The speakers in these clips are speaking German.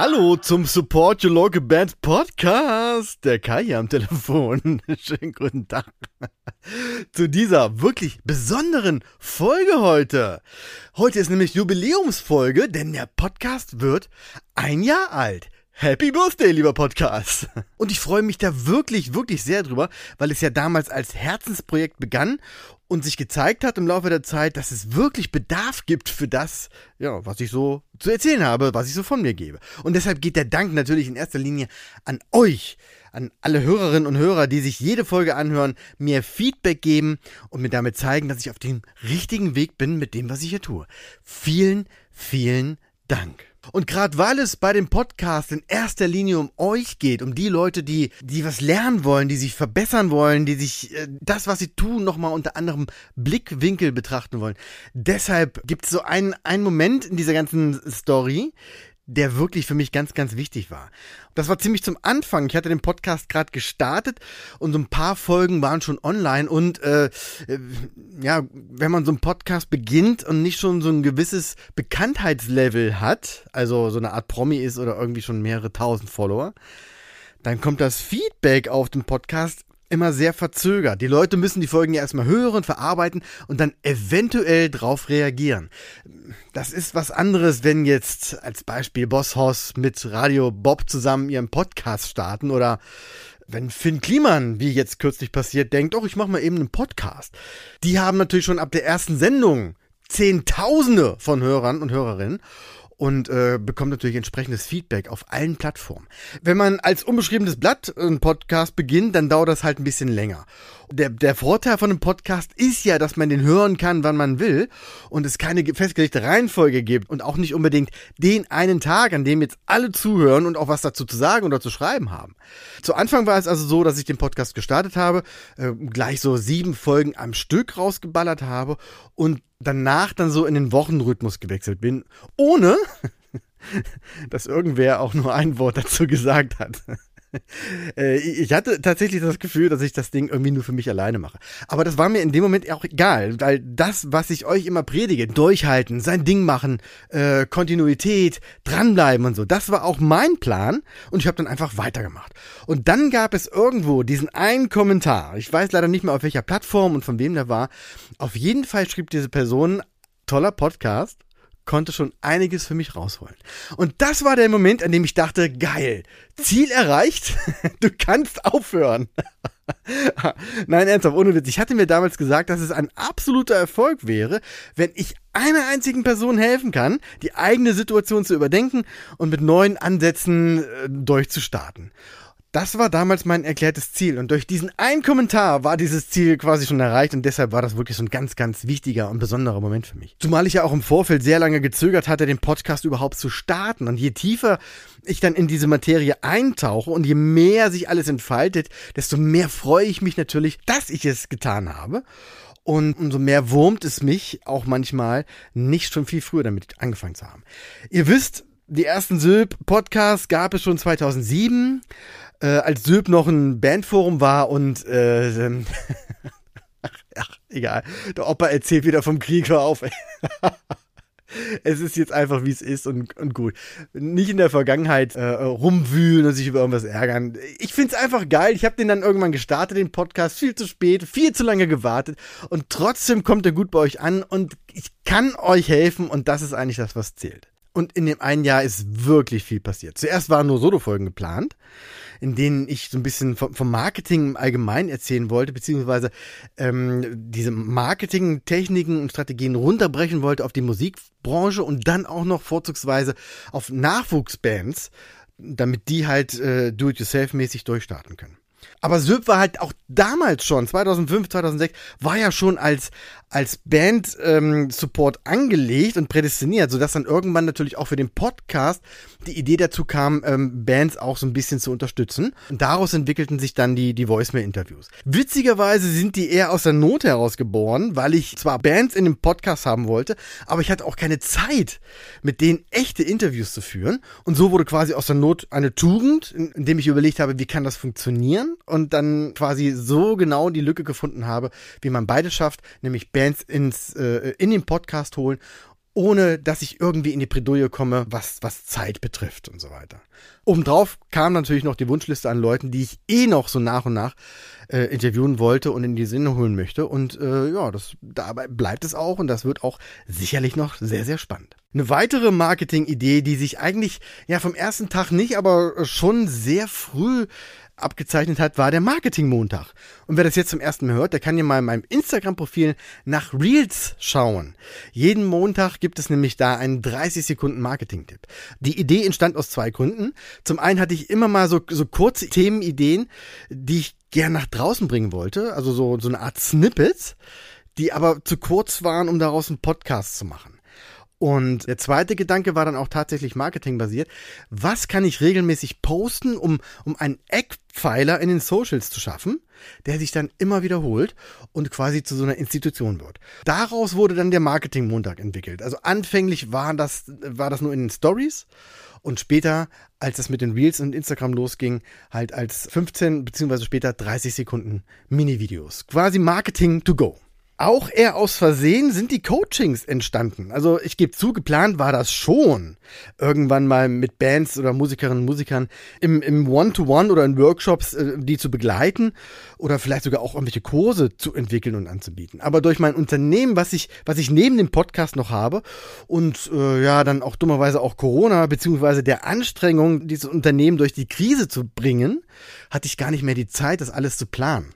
Hallo zum Support Your Local Band Podcast. Der Kai hier am Telefon. Schönen guten Tag. Zu dieser wirklich besonderen Folge heute. Heute ist nämlich Jubiläumsfolge, denn der Podcast wird ein Jahr alt. Happy Birthday, lieber Podcast. Und ich freue mich da wirklich, wirklich sehr drüber, weil es ja damals als Herzensprojekt begann und sich gezeigt hat im Laufe der Zeit, dass es wirklich Bedarf gibt für das, ja, was ich so zu erzählen habe, was ich so von mir gebe. Und deshalb geht der Dank natürlich in erster Linie an euch, an alle Hörerinnen und Hörer, die sich jede Folge anhören, mir Feedback geben und mir damit zeigen, dass ich auf dem richtigen Weg bin mit dem, was ich hier tue. Vielen, vielen Dank. Und gerade weil es bei dem Podcast in erster Linie um euch geht, um die Leute, die, die was lernen wollen, die sich verbessern wollen, die sich äh, das, was sie tun, nochmal unter anderem Blickwinkel betrachten wollen. Deshalb gibt es so einen, einen Moment in dieser ganzen Story, der wirklich für mich ganz, ganz wichtig war. Das war ziemlich zum Anfang. Ich hatte den Podcast gerade gestartet und so ein paar Folgen waren schon online und äh, äh, ja, wenn man so einen Podcast beginnt und nicht schon so ein gewisses Bekanntheitslevel hat, also so eine Art Promi ist oder irgendwie schon mehrere tausend Follower, dann kommt das Feedback auf den Podcast immer sehr verzögert. Die Leute müssen die Folgen ja erstmal hören, verarbeiten und dann eventuell drauf reagieren. Das ist was anderes, wenn jetzt als Beispiel Boss Hoss mit Radio Bob zusammen ihren Podcast starten oder wenn Finn Kliman, wie jetzt kürzlich passiert, denkt, oh, ich mache mal eben einen Podcast. Die haben natürlich schon ab der ersten Sendung Zehntausende von Hörern und Hörerinnen und äh, bekommt natürlich entsprechendes Feedback auf allen Plattformen. Wenn man als unbeschriebenes Blatt einen Podcast beginnt, dann dauert das halt ein bisschen länger. Der, der Vorteil von einem Podcast ist ja, dass man den hören kann, wann man will und es keine festgelegte Reihenfolge gibt und auch nicht unbedingt den einen Tag, an dem jetzt alle zuhören und auch was dazu zu sagen oder zu schreiben haben. Zu Anfang war es also so, dass ich den Podcast gestartet habe, äh, gleich so sieben Folgen am Stück rausgeballert habe und danach dann so in den Wochenrhythmus gewechselt bin, ohne dass irgendwer auch nur ein Wort dazu gesagt hat. Äh, ich hatte tatsächlich das Gefühl, dass ich das Ding irgendwie nur für mich alleine mache. Aber das war mir in dem Moment auch egal, weil das, was ich euch immer predige, durchhalten, sein Ding machen, äh, Kontinuität, dranbleiben und so, das war auch mein Plan und ich habe dann einfach weitergemacht. Und dann gab es irgendwo diesen einen Kommentar, ich weiß leider nicht mehr auf welcher Plattform und von wem der war, auf jeden Fall schrieb diese Person, toller Podcast, konnte schon einiges für mich rausholen. Und das war der Moment, an dem ich dachte, geil, Ziel erreicht, du kannst aufhören. Nein, ernsthaft, ohne Witz. Ich hatte mir damals gesagt, dass es ein absoluter Erfolg wäre, wenn ich einer einzigen Person helfen kann, die eigene Situation zu überdenken und mit neuen Ansätzen äh, durchzustarten. Das war damals mein erklärtes Ziel. Und durch diesen einen Kommentar war dieses Ziel quasi schon erreicht und deshalb war das wirklich so ein ganz, ganz wichtiger und besonderer Moment für mich. Zumal ich ja auch im Vorfeld sehr lange gezögert hatte, den Podcast überhaupt zu starten. Und je tiefer ich dann in diese Materie eintauche und je mehr sich alles entfaltet, desto mehr freue ich mich natürlich, dass ich es getan habe. Und umso mehr wurmt es mich auch manchmal, nicht schon viel früher damit angefangen zu haben. Ihr wisst, die ersten Sylp-Podcasts gab es schon 2007 äh, als Söb noch ein Bandforum war und äh, ähm, ach, egal. Der Opa erzählt wieder vom Krieg, hör auf. es ist jetzt einfach, wie es ist und, und gut. Nicht in der Vergangenheit äh, rumwühlen und sich über irgendwas ärgern. Ich find's einfach geil. Ich habe den dann irgendwann gestartet, den Podcast, viel zu spät, viel zu lange gewartet und trotzdem kommt er gut bei euch an und ich kann euch helfen und das ist eigentlich das, was zählt. Und in dem einen Jahr ist wirklich viel passiert. Zuerst waren nur Solo-Folgen geplant in denen ich so ein bisschen vom, Marketing im Allgemeinen erzählen wollte, beziehungsweise ähm, diese Marketing-Techniken und Strategien runterbrechen wollte auf die Musikbranche und dann auch noch vorzugsweise auf Nachwuchsbands, damit die halt äh, do-it-yourself-mäßig durchstarten können. Aber Söb war halt auch damals schon, 2005, 2006, war ja schon als, als Band-Support ähm, angelegt und prädestiniert, sodass dann irgendwann natürlich auch für den Podcast die Idee dazu kam, ähm, Bands auch so ein bisschen zu unterstützen. Und daraus entwickelten sich dann die, die Voicemail-Interviews. Witzigerweise sind die eher aus der Not heraus geboren, weil ich zwar Bands in dem Podcast haben wollte, aber ich hatte auch keine Zeit, mit denen echte Interviews zu führen. Und so wurde quasi aus der Not eine Tugend, indem ich überlegt habe, wie kann das funktionieren? Und dann quasi so genau die Lücke gefunden habe, wie man beide schafft, nämlich Bands ins, äh, in den Podcast holen ohne dass ich irgendwie in die Bredouille komme, was, was Zeit betrifft und so weiter. Obendrauf kam natürlich noch die Wunschliste an Leuten, die ich eh noch so nach und nach äh, interviewen wollte und in die Sinne holen möchte. Und äh, ja, das dabei bleibt es auch und das wird auch sicherlich noch sehr, sehr spannend. Eine weitere Marketing-Idee, die sich eigentlich ja vom ersten Tag nicht, aber schon sehr früh abgezeichnet hat, war der Marketing-Montag. Und wer das jetzt zum ersten Mal hört, der kann ja mal in meinem Instagram-Profil nach Reels schauen. Jeden Montag gibt es nämlich da einen 30 Sekunden Marketing-Tipp. Die Idee entstand aus zwei Gründen. Zum einen hatte ich immer mal so, so kurze Themenideen, die ich gern nach draußen bringen wollte. Also so, so eine Art Snippets, die aber zu kurz waren, um daraus einen Podcast zu machen. Und der zweite Gedanke war dann auch tatsächlich marketingbasiert. Was kann ich regelmäßig posten, um, um einen Eckpfeiler in den Socials zu schaffen, der sich dann immer wiederholt und quasi zu so einer Institution wird. Daraus wurde dann der Marketing-Montag entwickelt. Also anfänglich war das, war das nur in den Stories und später, als es mit den Reels und Instagram losging, halt als 15 beziehungsweise später 30 Sekunden Mini-Videos. Quasi Marketing to go. Auch eher aus Versehen sind die Coachings entstanden. Also ich gebe zu, geplant war das schon. Irgendwann mal mit Bands oder Musikerinnen und Musikern im, im One-to-One oder in Workshops, äh, die zu begleiten oder vielleicht sogar auch irgendwelche Kurse zu entwickeln und anzubieten. Aber durch mein Unternehmen, was ich, was ich neben dem Podcast noch habe und äh, ja, dann auch dummerweise auch Corona, beziehungsweise der Anstrengung, dieses Unternehmen durch die Krise zu bringen, hatte ich gar nicht mehr die Zeit, das alles zu planen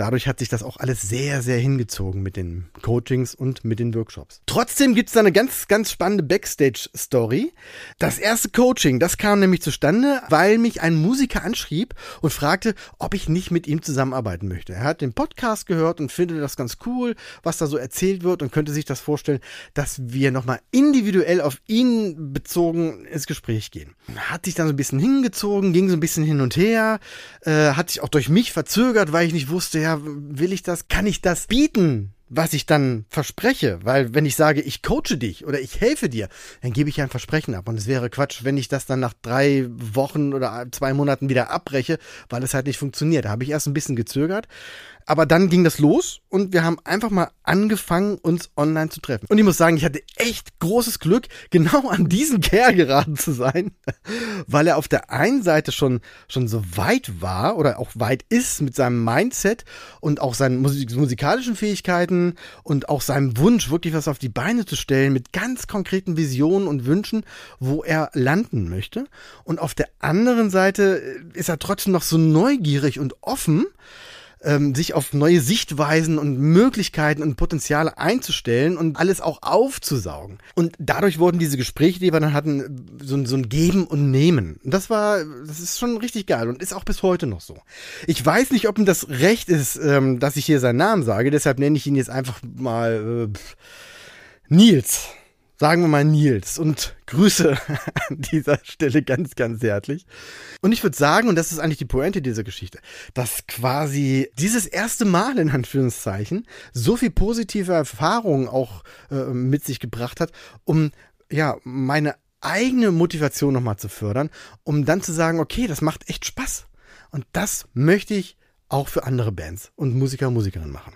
dadurch hat sich das auch alles sehr, sehr hingezogen mit den Coachings und mit den Workshops. Trotzdem gibt's da eine ganz, ganz spannende Backstage-Story. Das erste Coaching, das kam nämlich zustande, weil mich ein Musiker anschrieb und fragte, ob ich nicht mit ihm zusammenarbeiten möchte. Er hat den Podcast gehört und findet das ganz cool, was da so erzählt wird und könnte sich das vorstellen, dass wir nochmal individuell auf ihn bezogen ins Gespräch gehen. Hat sich dann so ein bisschen hingezogen, ging so ein bisschen hin und her, äh, hat sich auch durch mich verzögert, weil ich nicht wusste, ja, will ich das, kann ich das bieten? was ich dann verspreche, weil wenn ich sage, ich coache dich oder ich helfe dir, dann gebe ich ein Versprechen ab. Und es wäre Quatsch, wenn ich das dann nach drei Wochen oder zwei Monaten wieder abbreche, weil es halt nicht funktioniert. Da habe ich erst ein bisschen gezögert, aber dann ging das los und wir haben einfach mal angefangen, uns online zu treffen. Und ich muss sagen, ich hatte echt großes Glück, genau an diesen Kerl geraten zu sein, weil er auf der einen Seite schon, schon so weit war oder auch weit ist mit seinem Mindset und auch seinen musikalischen Fähigkeiten und auch seinem Wunsch, wirklich was auf die Beine zu stellen mit ganz konkreten Visionen und Wünschen, wo er landen möchte. Und auf der anderen Seite ist er trotzdem noch so neugierig und offen, ähm, sich auf neue Sichtweisen und Möglichkeiten und Potenziale einzustellen und alles auch aufzusaugen. Und dadurch wurden diese Gespräche, die wir dann hatten, so, so ein Geben und Nehmen. Und das war, das ist schon richtig geil und ist auch bis heute noch so. Ich weiß nicht, ob ihm das recht ist, ähm, dass ich hier seinen Namen sage, deshalb nenne ich ihn jetzt einfach mal äh, Nils sagen wir mal Nils und Grüße an dieser Stelle ganz, ganz herzlich. Und ich würde sagen, und das ist eigentlich die Pointe dieser Geschichte, dass quasi dieses erste Mal in Anführungszeichen so viel positive Erfahrungen auch äh, mit sich gebracht hat, um ja meine eigene Motivation nochmal zu fördern, um dann zu sagen, okay, das macht echt Spaß. Und das möchte ich auch für andere Bands und Musiker und Musikerinnen machen.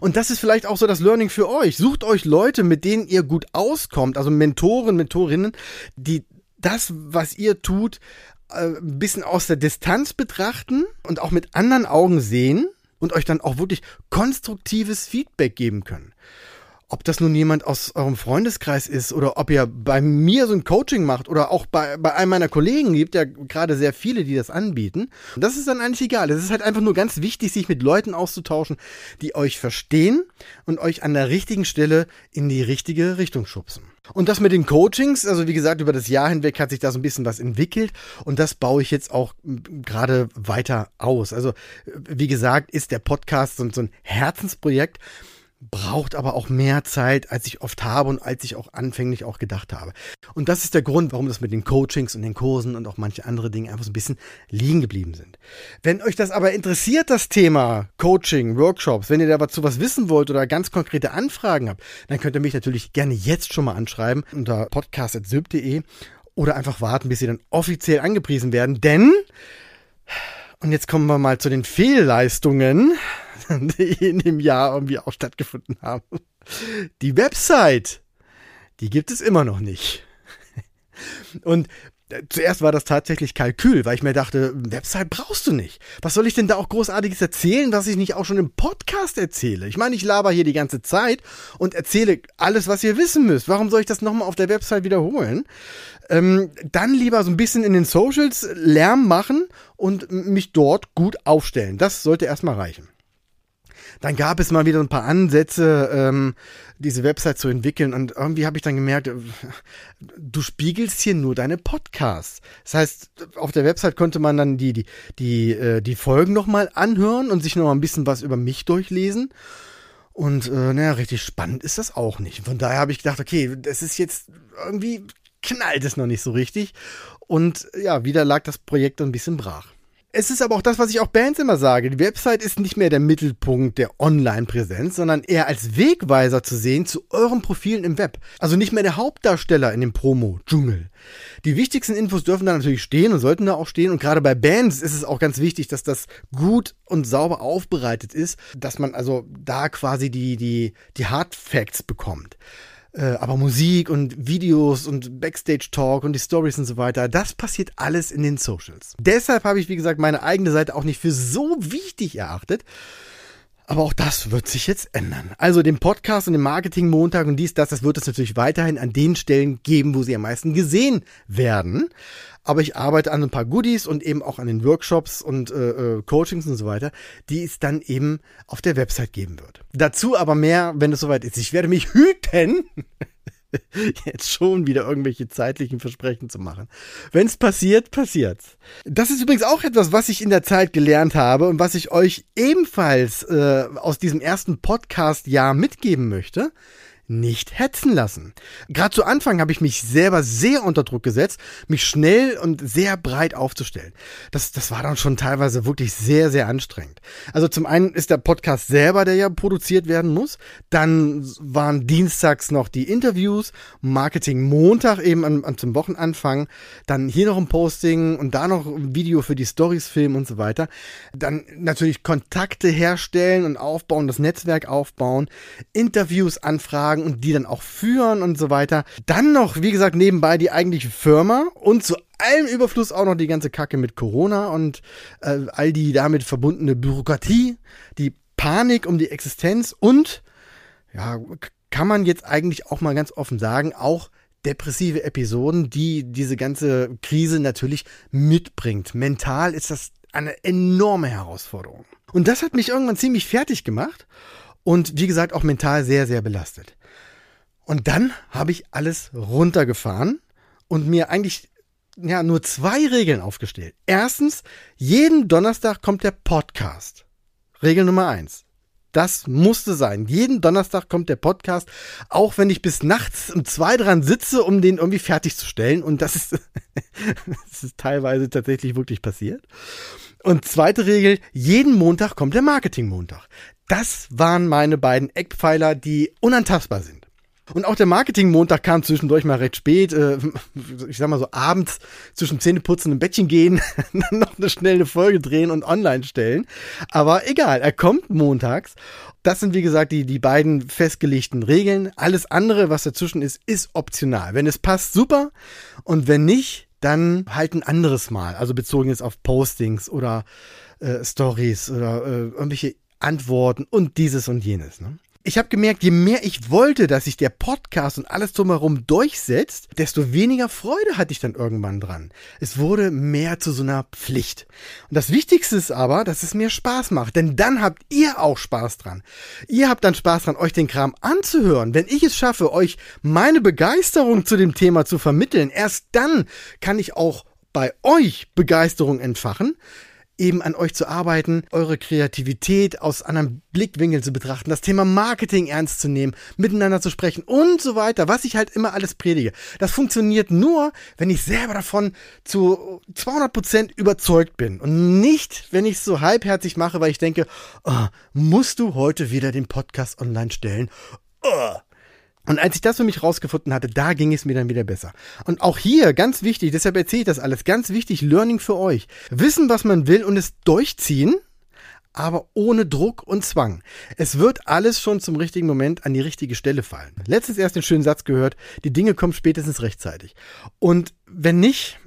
Und das ist vielleicht auch so das Learning für euch. Sucht euch Leute, mit denen ihr gut auskommt, also Mentoren, Mentorinnen, die das, was ihr tut, äh, ein bisschen aus der Distanz betrachten und auch mit anderen Augen sehen und euch dann auch wirklich konstruktives Feedback geben können ob das nun jemand aus eurem Freundeskreis ist oder ob ihr bei mir so ein Coaching macht oder auch bei, bei einem meiner Kollegen gibt ja gerade sehr viele, die das anbieten. das ist dann eigentlich egal. Es ist halt einfach nur ganz wichtig, sich mit Leuten auszutauschen, die euch verstehen und euch an der richtigen Stelle in die richtige Richtung schubsen. Und das mit den Coachings, also wie gesagt, über das Jahr hinweg hat sich da so ein bisschen was entwickelt und das baue ich jetzt auch gerade weiter aus. Also wie gesagt, ist der Podcast so ein Herzensprojekt braucht aber auch mehr Zeit, als ich oft habe und als ich auch anfänglich auch gedacht habe. Und das ist der Grund, warum das mit den Coachings und den Kursen und auch manche andere Dinge einfach so ein bisschen liegen geblieben sind. Wenn euch das aber interessiert, das Thema Coaching, Workshops, wenn ihr dazu was wissen wollt oder ganz konkrete Anfragen habt, dann könnt ihr mich natürlich gerne jetzt schon mal anschreiben unter podcast.syb.de oder einfach warten, bis sie dann offiziell angepriesen werden, denn und jetzt kommen wir mal zu den Fehlleistungen, die in dem Jahr irgendwie auch stattgefunden haben. Die Website, die gibt es immer noch nicht. Und zuerst war das tatsächlich Kalkül, weil ich mir dachte, Website brauchst du nicht. Was soll ich denn da auch großartiges erzählen, was ich nicht auch schon im Podcast erzähle? Ich meine, ich laber hier die ganze Zeit und erzähle alles, was ihr wissen müsst. Warum soll ich das nochmal auf der Website wiederholen? Ähm, dann lieber so ein bisschen in den Socials Lärm machen und mich dort gut aufstellen. Das sollte erstmal reichen. Dann gab es mal wieder ein paar Ansätze, ähm, diese Website zu entwickeln und irgendwie habe ich dann gemerkt, äh, du spiegelst hier nur deine Podcasts. Das heißt, auf der Website konnte man dann die die die äh, die Folgen noch mal anhören und sich noch mal ein bisschen was über mich durchlesen. Und äh, naja, richtig spannend ist das auch nicht. Von daher habe ich gedacht, okay, das ist jetzt irgendwie knallt es noch nicht so richtig. Und ja, wieder lag das Projekt ein bisschen brach. Es ist aber auch das, was ich auch Bands immer sage. Die Website ist nicht mehr der Mittelpunkt der Online-Präsenz, sondern eher als Wegweiser zu sehen zu euren Profilen im Web. Also nicht mehr der Hauptdarsteller in dem Promo-Dschungel. Die wichtigsten Infos dürfen da natürlich stehen und sollten da auch stehen. Und gerade bei Bands ist es auch ganz wichtig, dass das gut und sauber aufbereitet ist, dass man also da quasi die, die, die Hard Facts bekommt. Äh, aber Musik und Videos und Backstage-Talk und die Stories und so weiter, das passiert alles in den Socials. Deshalb habe ich, wie gesagt, meine eigene Seite auch nicht für so wichtig erachtet. Aber auch das wird sich jetzt ändern. Also den Podcast und den Marketing Montag und dies, das, das wird es natürlich weiterhin an den Stellen geben, wo sie am meisten gesehen werden aber ich arbeite an ein paar Goodies und eben auch an den Workshops und äh, äh, Coachings und so weiter, die es dann eben auf der Website geben wird. Dazu aber mehr, wenn es soweit ist. Ich werde mich hüten, jetzt schon wieder irgendwelche zeitlichen Versprechen zu machen. Wenn es passiert, passiert's. Das ist übrigens auch etwas, was ich in der Zeit gelernt habe und was ich euch ebenfalls äh, aus diesem ersten Podcast-Jahr mitgeben möchte nicht hetzen lassen. Gerade zu Anfang habe ich mich selber sehr unter Druck gesetzt, mich schnell und sehr breit aufzustellen. Das, das war dann schon teilweise wirklich sehr, sehr anstrengend. Also zum einen ist der Podcast selber, der ja produziert werden muss. Dann waren dienstags noch die Interviews, Marketing Montag eben an, an zum Wochenanfang. Dann hier noch ein Posting und da noch ein Video für die Stories filmen und so weiter. Dann natürlich Kontakte herstellen und aufbauen, das Netzwerk aufbauen, Interviews anfragen, sagen und die dann auch führen und so weiter. Dann noch, wie gesagt, nebenbei die eigentliche Firma und zu allem Überfluss auch noch die ganze Kacke mit Corona und äh, all die damit verbundene Bürokratie, die Panik um die Existenz und, ja, kann man jetzt eigentlich auch mal ganz offen sagen, auch depressive Episoden, die diese ganze Krise natürlich mitbringt. Mental ist das eine enorme Herausforderung. Und das hat mich irgendwann ziemlich fertig gemacht und wie gesagt auch mental sehr, sehr belastet. Und dann habe ich alles runtergefahren und mir eigentlich ja nur zwei Regeln aufgestellt. Erstens, jeden Donnerstag kommt der Podcast. Regel Nummer eins. Das musste sein. Jeden Donnerstag kommt der Podcast, auch wenn ich bis nachts um zwei dran sitze, um den irgendwie fertigzustellen. Und das ist, das ist teilweise tatsächlich wirklich passiert. Und zweite Regel, jeden Montag kommt der Marketing-Montag. Das waren meine beiden Eckpfeiler, die unantastbar sind. Und auch der Marketing-Montag kam zwischendurch mal recht spät, äh, ich sag mal so abends zwischen Zähneputzen und Bettchen gehen, dann noch eine schnelle Folge drehen und online stellen. Aber egal, er kommt montags. Das sind wie gesagt die, die beiden festgelegten Regeln. Alles andere, was dazwischen ist, ist optional. Wenn es passt, super. Und wenn nicht, dann halt ein anderes Mal. Also bezogen jetzt auf Postings oder äh, Stories oder äh, irgendwelche Antworten und dieses und jenes. Ne? Ich habe gemerkt, je mehr ich wollte, dass sich der Podcast und alles drumherum durchsetzt, desto weniger Freude hatte ich dann irgendwann dran. Es wurde mehr zu so einer Pflicht. Und das Wichtigste ist aber, dass es mir Spaß macht, denn dann habt ihr auch Spaß dran. Ihr habt dann Spaß dran, euch den Kram anzuhören. Wenn ich es schaffe, euch meine Begeisterung zu dem Thema zu vermitteln, erst dann kann ich auch bei euch Begeisterung entfachen eben an euch zu arbeiten, eure Kreativität aus anderen Blickwinkeln zu betrachten, das Thema Marketing ernst zu nehmen, miteinander zu sprechen und so weiter, was ich halt immer alles predige. Das funktioniert nur, wenn ich selber davon zu 200 Prozent überzeugt bin und nicht, wenn ich es so halbherzig mache, weil ich denke, oh, musst du heute wieder den Podcast online stellen? Oh, und als ich das für mich rausgefunden hatte, da ging es mir dann wieder besser. Und auch hier, ganz wichtig, deshalb erzähle ich das alles, ganz wichtig, Learning für euch. Wissen, was man will und es durchziehen, aber ohne Druck und Zwang. Es wird alles schon zum richtigen Moment an die richtige Stelle fallen. Letztens erst den schönen Satz gehört, die Dinge kommen spätestens rechtzeitig. Und wenn nicht,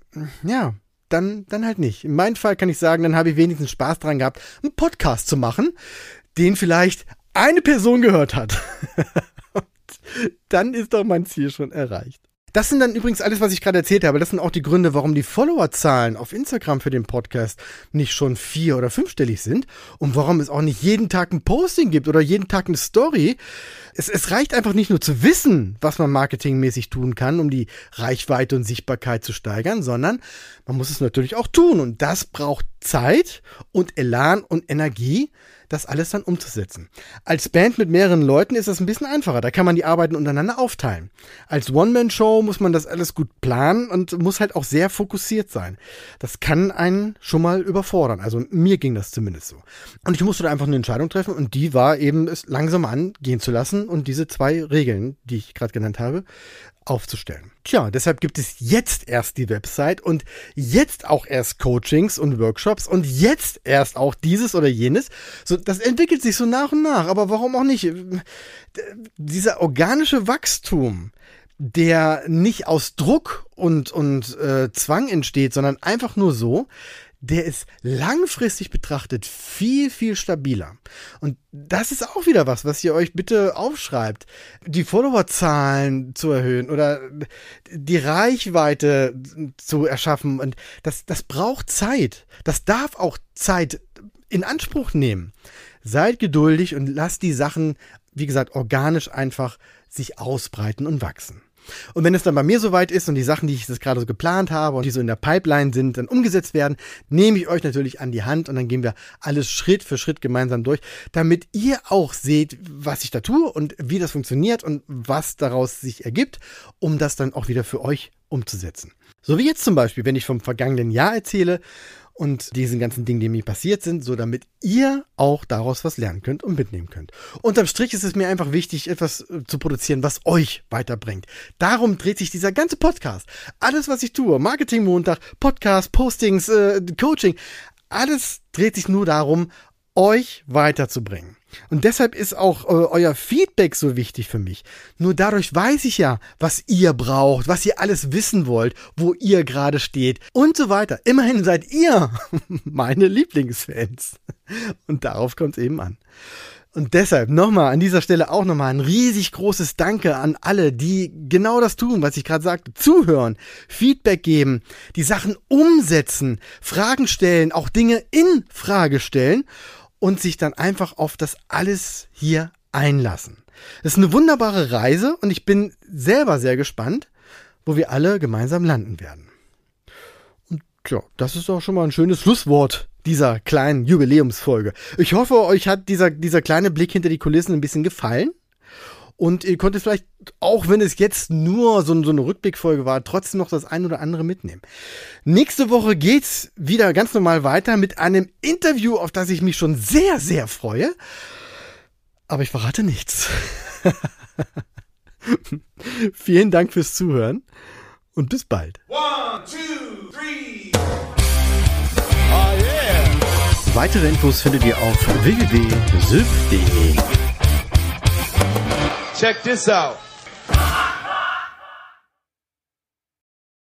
ja, dann, dann halt nicht. In meinem Fall kann ich sagen, dann habe ich wenigstens Spaß dran gehabt, einen Podcast zu machen, den vielleicht eine Person gehört hat. dann ist doch mein Ziel schon erreicht. Das sind dann übrigens alles, was ich gerade erzählt habe. Das sind auch die Gründe, warum die Followerzahlen auf Instagram für den Podcast nicht schon vier- oder fünfstellig sind und warum es auch nicht jeden Tag ein Posting gibt oder jeden Tag eine Story. Es, es reicht einfach nicht nur zu wissen, was man marketingmäßig tun kann, um die Reichweite und Sichtbarkeit zu steigern, sondern man muss es natürlich auch tun. Und das braucht Zeit und Elan und Energie, das alles dann umzusetzen. Als Band mit mehreren Leuten ist das ein bisschen einfacher. Da kann man die Arbeiten untereinander aufteilen. Als One-Man-Show muss man das alles gut planen und muss halt auch sehr fokussiert sein. Das kann einen schon mal überfordern. Also mir ging das zumindest so. Und ich musste da einfach eine Entscheidung treffen und die war eben, es langsam angehen zu lassen und diese zwei Regeln, die ich gerade genannt habe, aufzustellen. Tja, deshalb gibt es jetzt erst die Website und jetzt auch erst Coachings und Workshops und jetzt erst auch dieses oder jenes. So, das entwickelt sich so nach und nach, aber warum auch nicht? Dieser organische Wachstum, der nicht aus Druck und, und äh, Zwang entsteht, sondern einfach nur so, der ist langfristig betrachtet viel, viel stabiler. Und das ist auch wieder was, was ihr euch bitte aufschreibt. Die Followerzahlen zu erhöhen oder die Reichweite zu erschaffen. Und das, das braucht Zeit. Das darf auch Zeit in Anspruch nehmen. Seid geduldig und lasst die Sachen, wie gesagt, organisch einfach sich ausbreiten und wachsen. Und wenn es dann bei mir soweit ist und die Sachen, die ich jetzt gerade so geplant habe und die so in der Pipeline sind, dann umgesetzt werden, nehme ich euch natürlich an die Hand und dann gehen wir alles Schritt für Schritt gemeinsam durch, damit ihr auch seht, was ich da tue und wie das funktioniert und was daraus sich ergibt, um das dann auch wieder für euch umzusetzen. So wie jetzt zum Beispiel, wenn ich vom vergangenen Jahr erzähle und diesen ganzen Dingen, die mir passiert sind, so damit ihr auch daraus was lernen könnt und mitnehmen könnt. Unterm Strich ist es mir einfach wichtig, etwas äh, zu produzieren, was euch weiterbringt. Darum dreht sich dieser ganze Podcast. Alles, was ich tue, Marketing Montag, Podcast, Postings, äh, Coaching, alles dreht sich nur darum, euch weiterzubringen. Und deshalb ist auch äh, euer Feedback so wichtig für mich. Nur dadurch weiß ich ja, was ihr braucht, was ihr alles wissen wollt, wo ihr gerade steht und so weiter. Immerhin seid ihr meine Lieblingsfans. Und darauf kommt es eben an. Und deshalb nochmal an dieser Stelle auch nochmal ein riesig großes Danke an alle, die genau das tun, was ich gerade sagte. Zuhören, Feedback geben, die Sachen umsetzen, Fragen stellen, auch Dinge in Frage stellen und sich dann einfach auf das alles hier einlassen. Es ist eine wunderbare Reise und ich bin selber sehr gespannt, wo wir alle gemeinsam landen werden. Und ja, das ist auch schon mal ein schönes Schlusswort dieser kleinen Jubiläumsfolge. Ich hoffe, euch hat dieser, dieser kleine Blick hinter die Kulissen ein bisschen gefallen. Und ihr konntet vielleicht, auch wenn es jetzt nur so, so eine Rückblickfolge war, trotzdem noch das ein oder andere mitnehmen. Nächste Woche geht's wieder ganz normal weiter mit einem Interview, auf das ich mich schon sehr, sehr freue. Aber ich verrate nichts. Vielen Dank fürs Zuhören und bis bald. One, two, three. Oh yeah. Weitere Infos findet ihr auf www.syf.de. Check this out.